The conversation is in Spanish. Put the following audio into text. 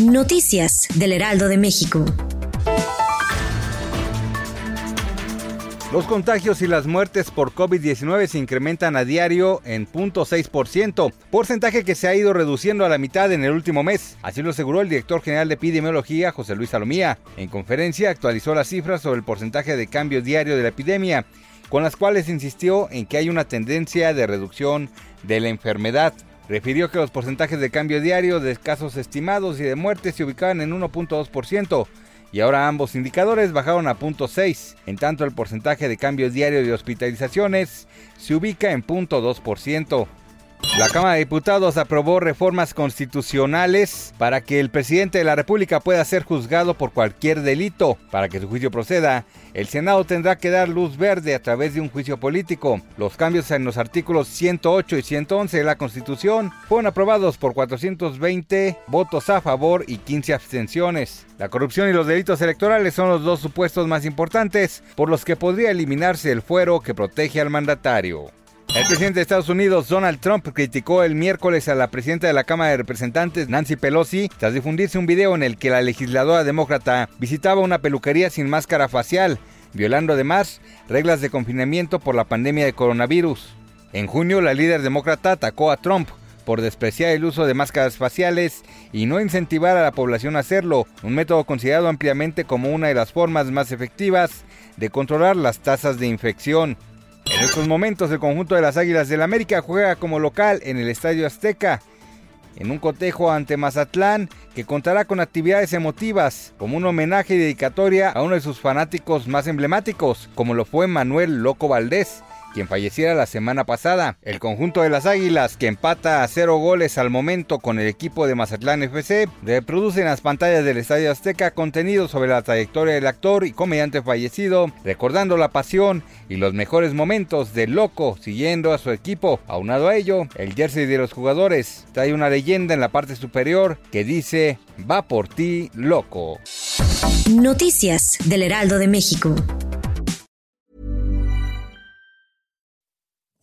Noticias del Heraldo de México. Los contagios y las muertes por COVID-19 se incrementan a diario en 0.6%, porcentaje que se ha ido reduciendo a la mitad en el último mes. Así lo aseguró el director general de epidemiología, José Luis Salomía. En conferencia actualizó las cifras sobre el porcentaje de cambio diario de la epidemia, con las cuales insistió en que hay una tendencia de reducción de la enfermedad. Refirió que los porcentajes de cambio diario de casos estimados y de muertes se ubicaban en 1.2%, y ahora ambos indicadores bajaron a 0.6, en tanto el porcentaje de cambio diario de hospitalizaciones se ubica en 0.2%. La Cámara de Diputados aprobó reformas constitucionales para que el presidente de la República pueda ser juzgado por cualquier delito. Para que su juicio proceda, el Senado tendrá que dar luz verde a través de un juicio político. Los cambios en los artículos 108 y 111 de la Constitución fueron aprobados por 420 votos a favor y 15 abstenciones. La corrupción y los delitos electorales son los dos supuestos más importantes por los que podría eliminarse el fuero que protege al mandatario. El presidente de Estados Unidos, Donald Trump, criticó el miércoles a la presidenta de la Cámara de Representantes, Nancy Pelosi, tras difundirse un video en el que la legisladora demócrata visitaba una peluquería sin máscara facial, violando además reglas de confinamiento por la pandemia de coronavirus. En junio, la líder demócrata atacó a Trump por despreciar el uso de máscaras faciales y no incentivar a la población a hacerlo, un método considerado ampliamente como una de las formas más efectivas de controlar las tasas de infección. En estos momentos el conjunto de las Águilas del América juega como local en el Estadio Azteca, en un cotejo ante Mazatlán que contará con actividades emotivas, como un homenaje y dedicatoria a uno de sus fanáticos más emblemáticos, como lo fue Manuel Loco Valdés, quien falleciera la semana pasada. El conjunto de las Águilas, que empata a cero goles al momento con el equipo de Mazatlán FC, reproduce en las pantallas del Estadio Azteca contenido sobre la trayectoria del actor y comediante fallecido, recordando la pasión y los mejores momentos del loco siguiendo a su equipo. Aunado a ello, el jersey de los jugadores trae una leyenda en la parte superior que dice, va por ti, loco. Noticias del Heraldo de México.